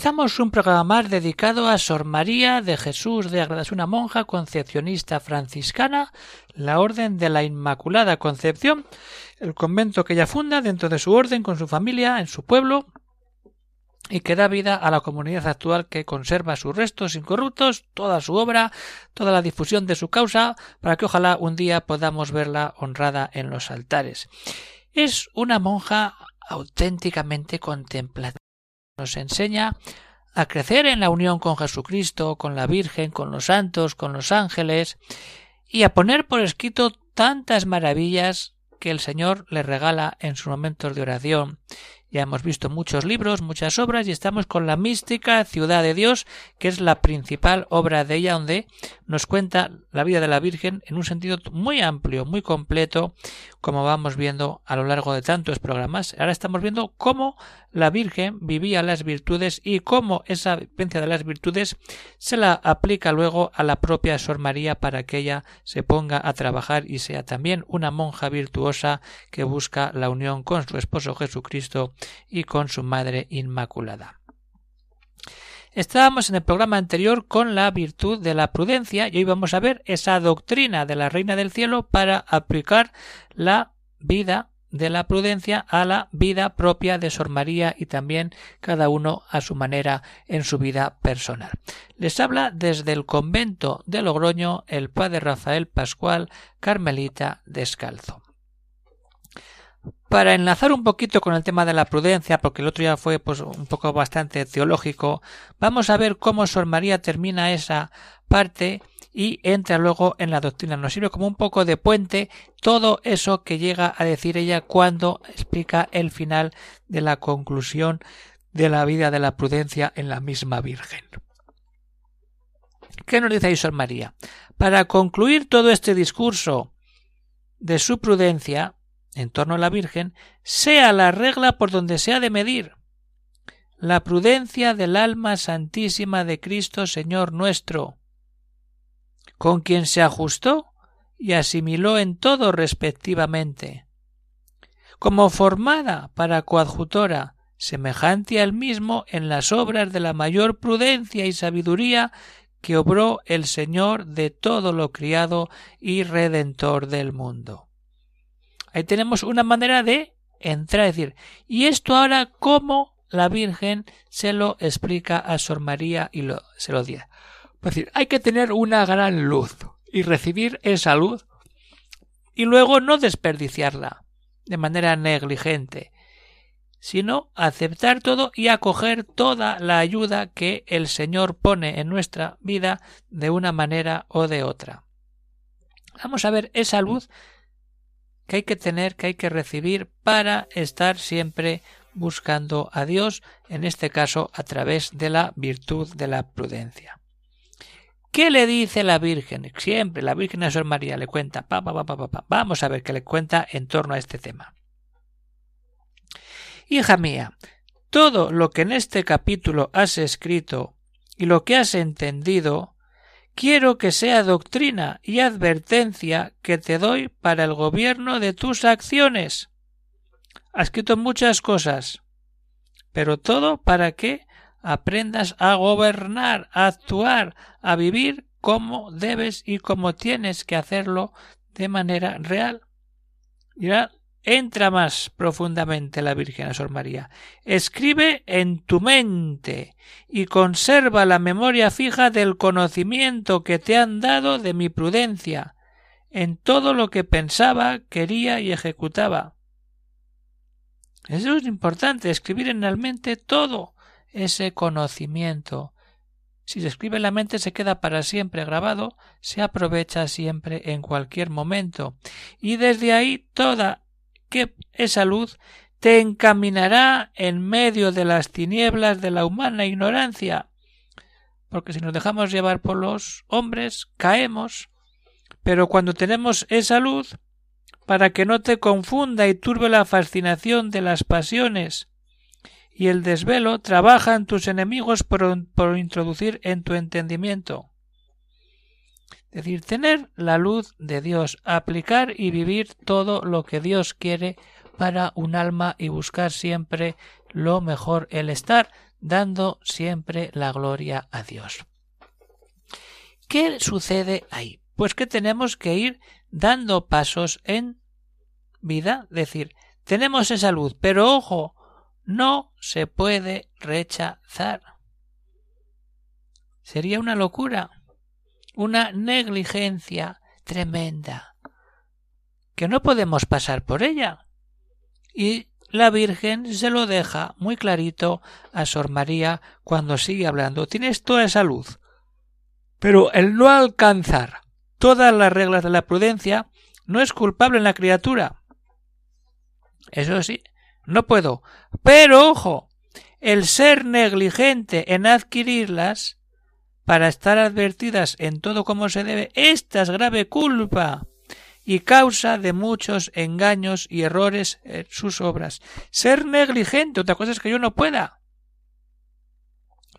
Comenzamos un programa más dedicado a Sor María de Jesús de Agreda, una monja concepcionista franciscana, la Orden de la Inmaculada Concepción, el convento que ella funda dentro de su orden con su familia en su pueblo y que da vida a la comunidad actual que conserva sus restos incorruptos, toda su obra, toda la difusión de su causa, para que ojalá un día podamos verla honrada en los altares. Es una monja auténticamente contemplativa nos enseña a crecer en la unión con Jesucristo, con la Virgen, con los santos, con los ángeles, y a poner por escrito tantas maravillas que el Señor le regala en sus momentos de oración. Ya hemos visto muchos libros, muchas obras y estamos con la mística Ciudad de Dios, que es la principal obra de ella, donde nos cuenta la vida de la Virgen en un sentido muy amplio, muy completo, como vamos viendo a lo largo de tantos programas. Ahora estamos viendo cómo la Virgen vivía las virtudes y cómo esa vivencia de las virtudes se la aplica luego a la propia Sor María para que ella se ponga a trabajar y sea también una monja virtuosa que busca la unión con su esposo Jesucristo y con su Madre Inmaculada. Estábamos en el programa anterior con la virtud de la prudencia y hoy vamos a ver esa doctrina de la Reina del Cielo para aplicar la vida de la prudencia a la vida propia de Sor María y también cada uno a su manera en su vida personal. Les habla desde el convento de Logroño el padre Rafael Pascual Carmelita Descalzo. Para enlazar un poquito con el tema de la prudencia, porque el otro ya fue pues un poco bastante teológico, vamos a ver cómo Sor María termina esa parte y entra luego en la doctrina. Nos sirve como un poco de puente todo eso que llega a decir ella cuando explica el final de la conclusión de la vida de la prudencia en la misma Virgen. ¿Qué nos dice ahí Sor María? Para concluir todo este discurso de su prudencia, en torno a la Virgen sea la regla por donde se ha de medir la prudencia del alma santísima de Cristo Señor nuestro, con quien se ajustó y asimiló en todo respectivamente, como formada para coadjutora, semejante al mismo en las obras de la mayor prudencia y sabiduría que obró el Señor de todo lo criado y redentor del mundo. Ahí tenemos una manera de entrar, es decir, y esto ahora cómo la Virgen se lo explica a Sor María y lo, se lo dice. Es decir, hay que tener una gran luz y recibir esa luz y luego no desperdiciarla de manera negligente, sino aceptar todo y acoger toda la ayuda que el Señor pone en nuestra vida de una manera o de otra. Vamos a ver esa luz que hay que tener, que hay que recibir para estar siempre buscando a Dios, en este caso a través de la virtud de la prudencia. ¿Qué le dice la Virgen? Siempre la Virgen a Sor María le cuenta. Pa, pa, pa, Vamos a ver qué le cuenta en torno a este tema. Hija mía, todo lo que en este capítulo has escrito y lo que has entendido quiero que sea doctrina y advertencia que te doy para el gobierno de tus acciones. Has escrito muchas cosas, pero todo para que aprendas a gobernar, a actuar, a vivir como debes y como tienes que hacerlo de manera real entra más profundamente la Virgen a Sor María. Escribe en tu mente y conserva la memoria fija del conocimiento que te han dado de mi prudencia en todo lo que pensaba, quería y ejecutaba. Eso es importante, escribir en la mente todo ese conocimiento. Si se escribe en la mente se queda para siempre grabado, se aprovecha siempre en cualquier momento. Y desde ahí toda que esa luz te encaminará en medio de las tinieblas de la humana ignorancia. Porque si nos dejamos llevar por los hombres, caemos. Pero cuando tenemos esa luz, para que no te confunda y turbe la fascinación de las pasiones, y el desvelo trabajan tus enemigos por, por introducir en tu entendimiento. Es decir, tener la luz de Dios, aplicar y vivir todo lo que Dios quiere para un alma y buscar siempre lo mejor, el estar dando siempre la gloria a Dios. ¿Qué sucede ahí? Pues que tenemos que ir dando pasos en vida, es decir, tenemos esa luz, pero ojo, no se puede rechazar. Sería una locura, una negligencia tremenda, que no podemos pasar por ella. Y la Virgen se lo deja muy clarito a Sor María cuando sigue hablando. Tienes toda esa luz. Pero el no alcanzar todas las reglas de la prudencia no es culpable en la criatura. Eso sí, no puedo. Pero ojo, el ser negligente en adquirirlas para estar advertidas en todo como se debe, esta es grave culpa y causa de muchos engaños y errores en sus obras. Ser negligente, otra cosa es que yo no pueda.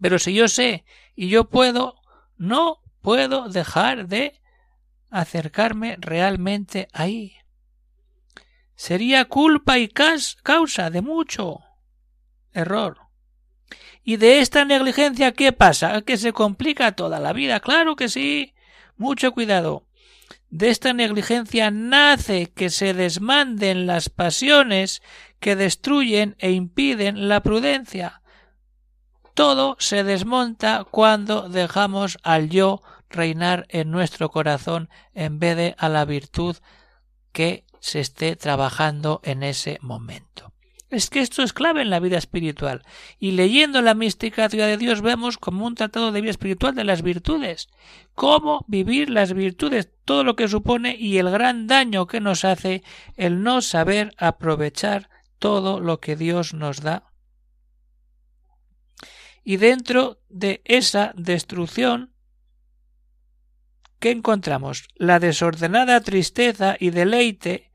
Pero si yo sé y yo puedo, no puedo dejar de acercarme realmente ahí. Sería culpa y causa de mucho error. ¿Y de esta negligencia qué pasa? ¿Que se complica toda la vida? Claro que sí. Mucho cuidado. De esta negligencia nace que se desmanden las pasiones que destruyen e impiden la prudencia. Todo se desmonta cuando dejamos al yo reinar en nuestro corazón en vez de a la virtud que se esté trabajando en ese momento. Es que esto es clave en la vida espiritual. Y leyendo la mística de Dios vemos como un tratado de vida espiritual de las virtudes. Cómo vivir las virtudes, todo lo que supone y el gran daño que nos hace el no saber aprovechar todo lo que Dios nos da. Y dentro de esa destrucción ¿qué encontramos? La desordenada tristeza y deleite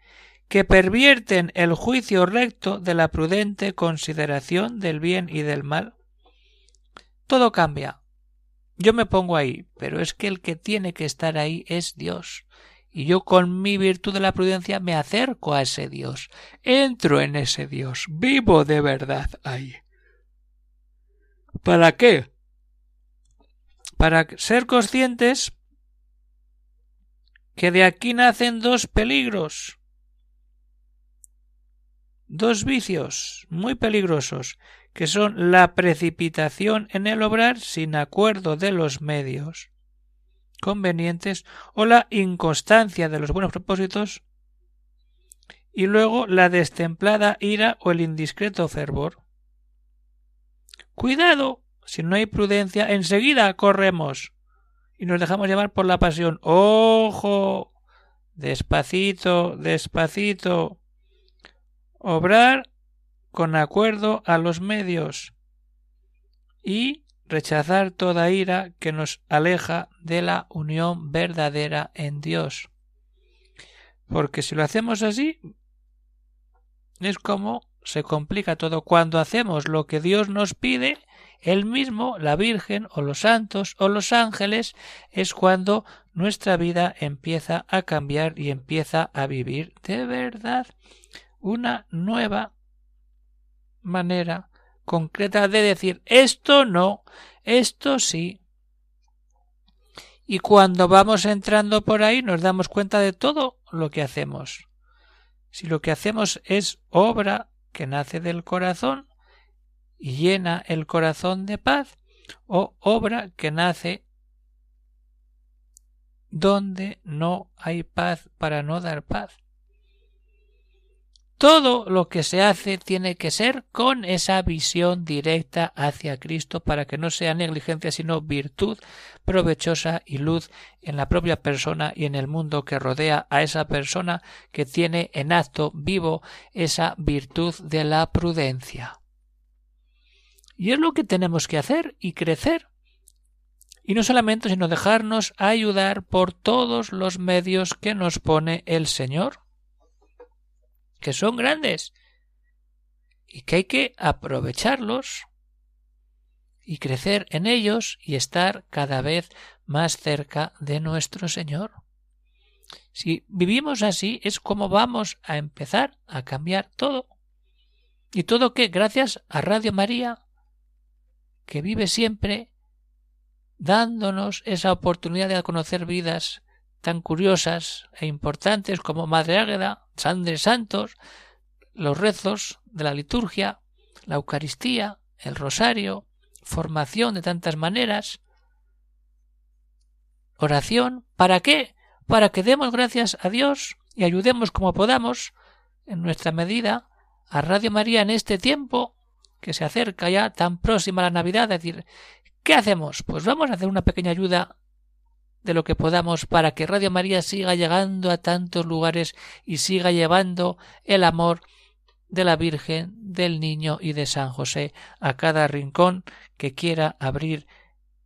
que pervierten el juicio recto de la prudente consideración del bien y del mal. Todo cambia. Yo me pongo ahí, pero es que el que tiene que estar ahí es Dios. Y yo con mi virtud de la prudencia me acerco a ese Dios, entro en ese Dios, vivo de verdad ahí. ¿Para qué? Para ser conscientes que de aquí nacen dos peligros dos vicios muy peligrosos, que son la precipitación en el obrar sin acuerdo de los medios convenientes o la inconstancia de los buenos propósitos y luego la destemplada ira o el indiscreto fervor. Cuidado, si no hay prudencia, enseguida corremos y nos dejamos llevar por la pasión. ¡Ojo! Despacito, despacito obrar con acuerdo a los medios y rechazar toda ira que nos aleja de la unión verdadera en Dios. Porque si lo hacemos así, es como se complica todo. Cuando hacemos lo que Dios nos pide, Él mismo, la Virgen o los santos o los ángeles, es cuando nuestra vida empieza a cambiar y empieza a vivir de verdad una nueva manera concreta de decir esto no, esto sí. Y cuando vamos entrando por ahí nos damos cuenta de todo lo que hacemos. Si lo que hacemos es obra que nace del corazón y llena el corazón de paz, o obra que nace donde no hay paz para no dar paz. Todo lo que se hace tiene que ser con esa visión directa hacia Cristo para que no sea negligencia sino virtud provechosa y luz en la propia persona y en el mundo que rodea a esa persona que tiene en acto vivo esa virtud de la prudencia. Y es lo que tenemos que hacer y crecer. Y no solamente, sino dejarnos ayudar por todos los medios que nos pone el Señor que son grandes y que hay que aprovecharlos y crecer en ellos y estar cada vez más cerca de nuestro Señor. Si vivimos así es como vamos a empezar a cambiar todo. Y todo que gracias a Radio María, que vive siempre dándonos esa oportunidad de conocer vidas tan curiosas e importantes como Madre Águeda, Sandre Santos, los rezos de la liturgia, la Eucaristía, el rosario, formación de tantas maneras, oración, ¿para qué? Para que demos gracias a Dios y ayudemos como podamos, en nuestra medida, a Radio María en este tiempo que se acerca ya tan próxima a la Navidad, es decir, ¿qué hacemos? Pues vamos a hacer una pequeña ayuda de lo que podamos para que Radio María siga llegando a tantos lugares y siga llevando el amor de la Virgen, del Niño y de San José a cada rincón que quiera abrir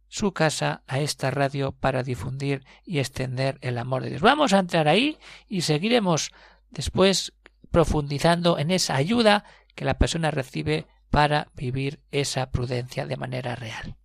su casa a esta radio para difundir y extender el amor de Dios. Vamos a entrar ahí y seguiremos después profundizando en esa ayuda que la persona recibe para vivir esa prudencia de manera real.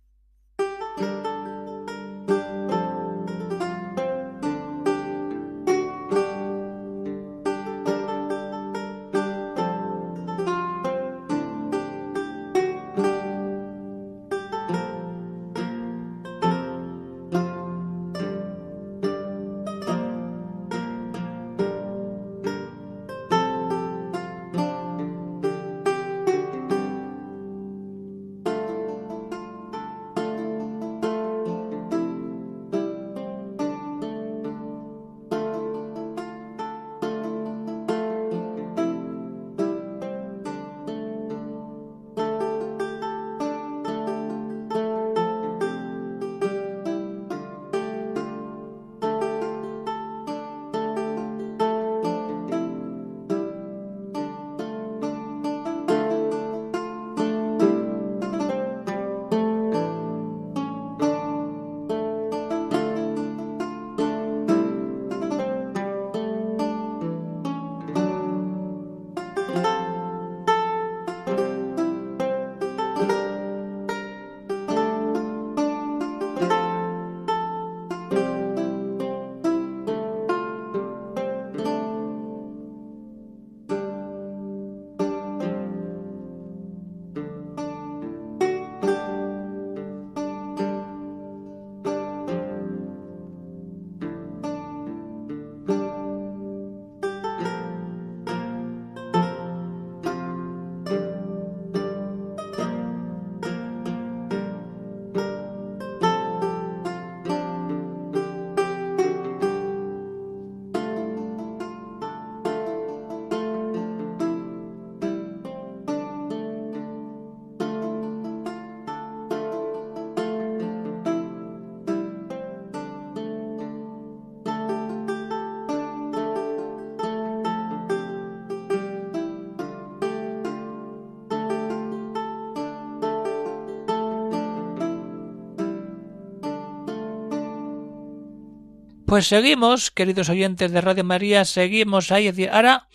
Pues seguimos, queridos oyentes de Radio María, seguimos ahí. ahora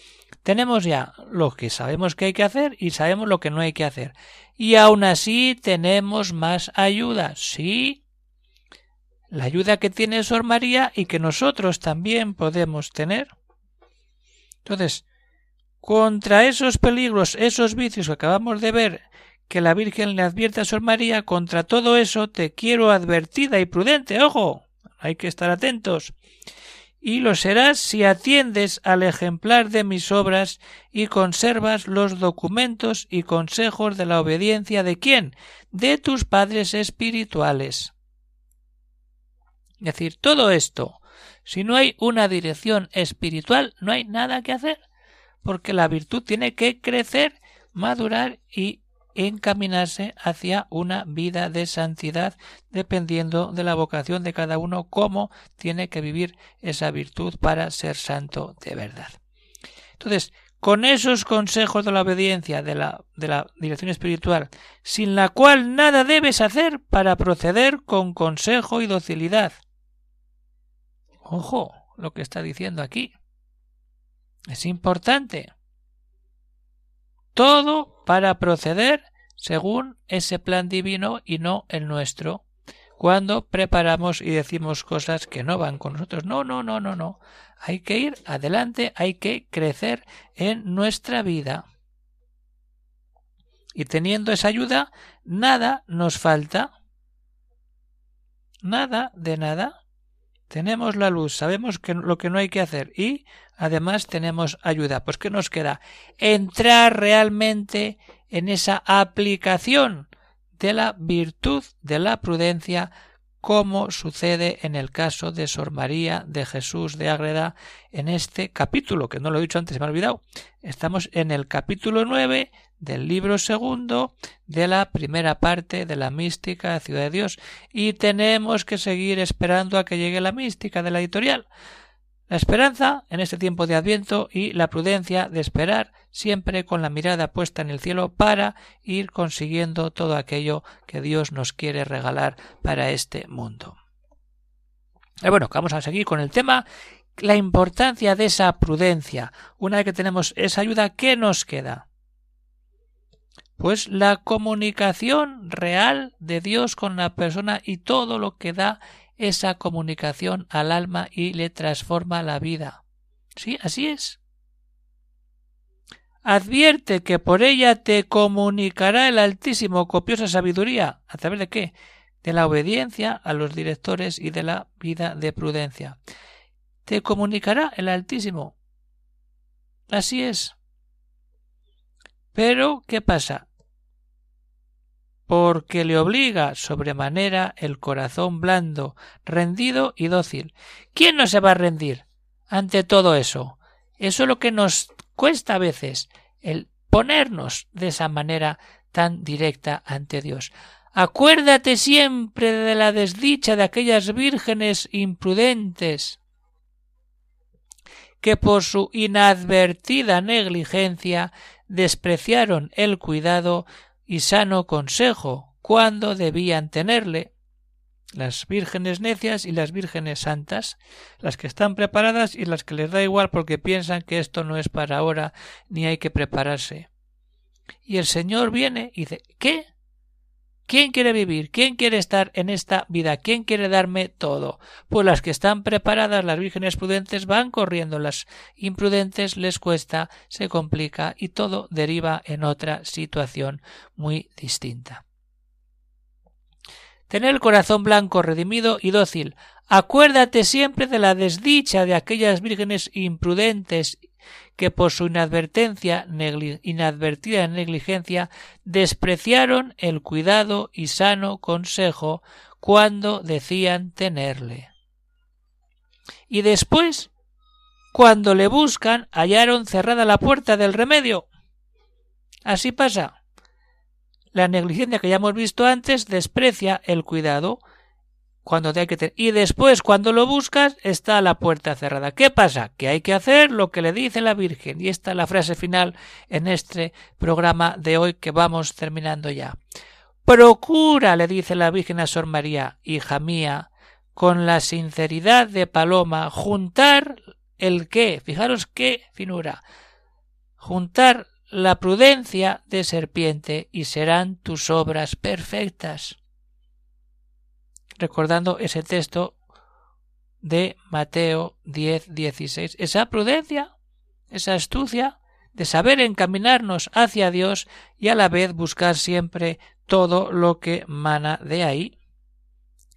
tenemos ya lo que sabemos que hay que hacer y sabemos lo que no hay que hacer. Y aún así tenemos más ayuda. Sí, la ayuda que tiene Sor María y que nosotros también podemos tener. Entonces, contra esos peligros, esos vicios que acabamos de ver, que la Virgen le advierte a Sor María, contra todo eso te quiero advertida y prudente, ojo, hay que estar atentos. Y lo serás si atiendes al ejemplar de mis obras y conservas los documentos y consejos de la obediencia de quién? De tus padres espirituales. Es decir, todo esto, si no hay una dirección espiritual, no hay nada que hacer porque la virtud tiene que crecer, madurar y encaminarse hacia una vida de santidad dependiendo de la vocación de cada uno, cómo tiene que vivir esa virtud para ser santo de verdad. Entonces, con esos consejos de la obediencia, de la, de la dirección espiritual, sin la cual nada debes hacer para proceder con consejo y docilidad. Ojo, lo que está diciendo aquí. Es importante. Todo para proceder según ese plan divino y no el nuestro. Cuando preparamos y decimos cosas que no van con nosotros. No, no, no, no, no. Hay que ir adelante, hay que crecer en nuestra vida. Y teniendo esa ayuda, nada nos falta. Nada de nada. Tenemos la luz, sabemos lo que no hay que hacer y además tenemos ayuda. Pues ¿qué nos queda? Entrar realmente en esa aplicación de la virtud de la prudencia como sucede en el caso de Sor María de Jesús de Ágreda en este capítulo, que no lo he dicho antes, se me ha olvidado. Estamos en el capítulo 9 del libro segundo de la primera parte de la mística Ciudad de Dios y tenemos que seguir esperando a que llegue la mística de la editorial. La esperanza en este tiempo de Adviento y la prudencia de esperar siempre con la mirada puesta en el cielo para ir consiguiendo todo aquello que Dios nos quiere regalar para este mundo. Y bueno, vamos a seguir con el tema la importancia de esa prudencia. Una vez que tenemos esa ayuda, ¿qué nos queda? Pues la comunicación real de Dios con la persona y todo lo que da esa comunicación al alma y le transforma la vida. Sí, así es. Advierte que por ella te comunicará el Altísimo copiosa sabiduría. ¿A través de qué? De la obediencia a los directores y de la vida de prudencia. Te comunicará el Altísimo. Así es. Pero, ¿qué pasa? Porque le obliga sobremanera el corazón blando, rendido y dócil. ¿Quién no se va a rendir ante todo eso? Eso es lo que nos cuesta a veces, el ponernos de esa manera tan directa ante Dios. Acuérdate siempre de la desdicha de aquellas vírgenes imprudentes que por su inadvertida negligencia despreciaron el cuidado y sano consejo cuándo debían tenerle las vírgenes necias y las vírgenes santas, las que están preparadas y las que les da igual porque piensan que esto no es para ahora ni hay que prepararse. Y el Señor viene y dice ¿Qué? ¿Quién quiere vivir? ¿Quién quiere estar en esta vida? ¿Quién quiere darme todo? Pues las que están preparadas, las vírgenes prudentes, van corriendo, las imprudentes les cuesta, se complica y todo deriva en otra situación muy distinta. Tener el corazón blanco, redimido y dócil. Acuérdate siempre de la desdicha de aquellas vírgenes imprudentes que por su inadvertencia, inadvertida negligencia, despreciaron el cuidado y sano consejo cuando decían tenerle. Y después, cuando le buscan, hallaron cerrada la puerta del remedio. Así pasa. La negligencia que ya hemos visto antes desprecia el cuidado cuando te hay que y después cuando lo buscas está la puerta cerrada. ¿Qué pasa? Que hay que hacer lo que le dice la Virgen y esta es la frase final en este programa de hoy que vamos terminando ya. Procura, le dice la Virgen a Sor María, hija mía, con la sinceridad de paloma, juntar el qué, fijaros qué finura, juntar la prudencia de serpiente y serán tus obras perfectas recordando ese texto de Mateo 10, 16. Esa prudencia, esa astucia de saber encaminarnos hacia Dios y a la vez buscar siempre todo lo que mana de ahí.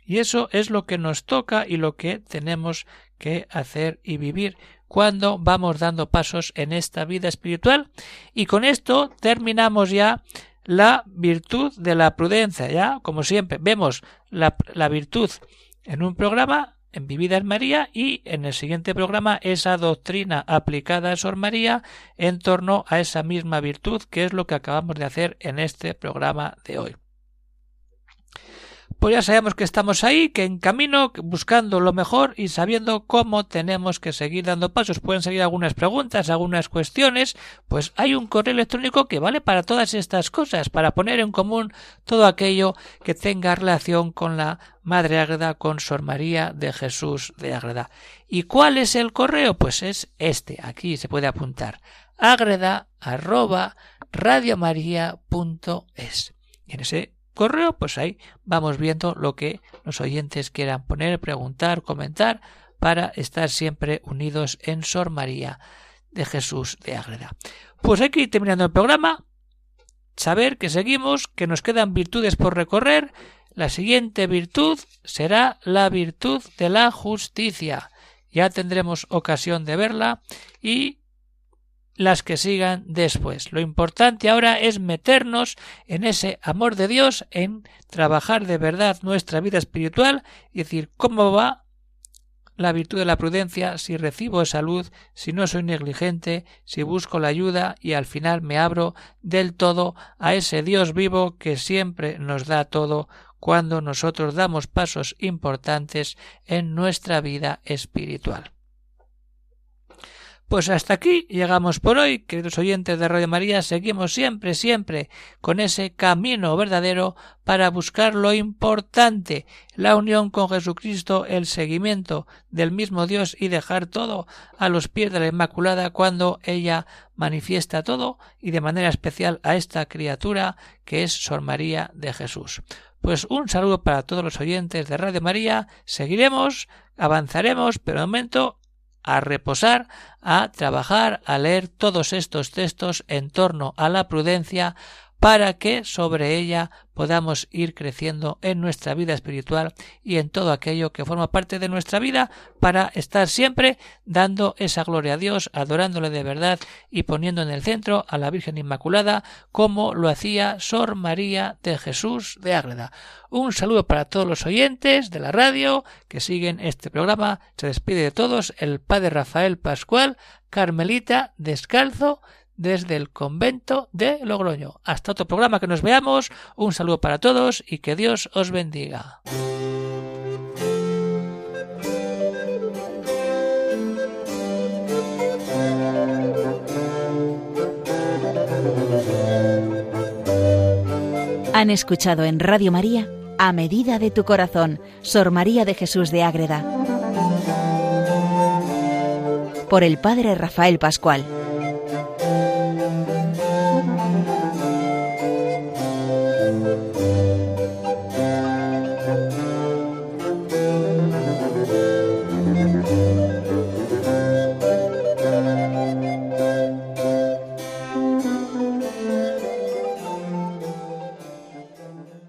Y eso es lo que nos toca y lo que tenemos que hacer y vivir cuando vamos dando pasos en esta vida espiritual. Y con esto terminamos ya la virtud de la prudencia. Ya, como siempre, vemos la, virtud en un programa en Vivida en María y en el siguiente programa esa doctrina aplicada a Sor María en torno a esa misma virtud que es lo que acabamos de hacer en este programa de hoy pues ya sabemos que estamos ahí, que en camino, buscando lo mejor y sabiendo cómo tenemos que seguir dando pasos. Pueden seguir algunas preguntas, algunas cuestiones, pues hay un correo electrónico que vale para todas estas cosas, para poner en común todo aquello que tenga relación con la Madre Ágreda, con Sor María de Jesús de Ágreda. ¿Y cuál es el correo? Pues es este, aquí se puede apuntar, agreda arroba en ese correo, pues ahí vamos viendo lo que los oyentes quieran poner, preguntar, comentar, para estar siempre unidos en Sor María de Jesús de Ágreda. Pues aquí terminando el programa, saber que seguimos, que nos quedan virtudes por recorrer. La siguiente virtud será la virtud de la justicia. Ya tendremos ocasión de verla y las que sigan después. Lo importante ahora es meternos en ese amor de Dios, en trabajar de verdad nuestra vida espiritual y decir cómo va la virtud de la prudencia si recibo salud, si no soy negligente, si busco la ayuda y al final me abro del todo a ese Dios vivo que siempre nos da todo cuando nosotros damos pasos importantes en nuestra vida espiritual. Pues hasta aquí llegamos por hoy, queridos oyentes de Radio María, seguimos siempre, siempre con ese camino verdadero para buscar lo importante, la unión con Jesucristo, el seguimiento del mismo Dios y dejar todo a los pies de la Inmaculada cuando ella manifiesta todo y de manera especial a esta criatura que es Sor María de Jesús. Pues un saludo para todos los oyentes de Radio María, seguiremos, avanzaremos, pero de momento a reposar, a trabajar, a leer todos estos textos en torno a la prudencia para que sobre ella podamos ir creciendo en nuestra vida espiritual y en todo aquello que forma parte de nuestra vida para estar siempre dando esa gloria a Dios, adorándole de verdad y poniendo en el centro a la Virgen Inmaculada como lo hacía Sor María de Jesús de Ágreda. Un saludo para todos los oyentes de la radio que siguen este programa. Se despide de todos el Padre Rafael Pascual, Carmelita Descalzo, desde el convento de Logroño. Hasta otro programa que nos veamos. Un saludo para todos y que Dios os bendiga. Han escuchado en Radio María A Medida de tu Corazón, Sor María de Jesús de Ágreda, por el Padre Rafael Pascual.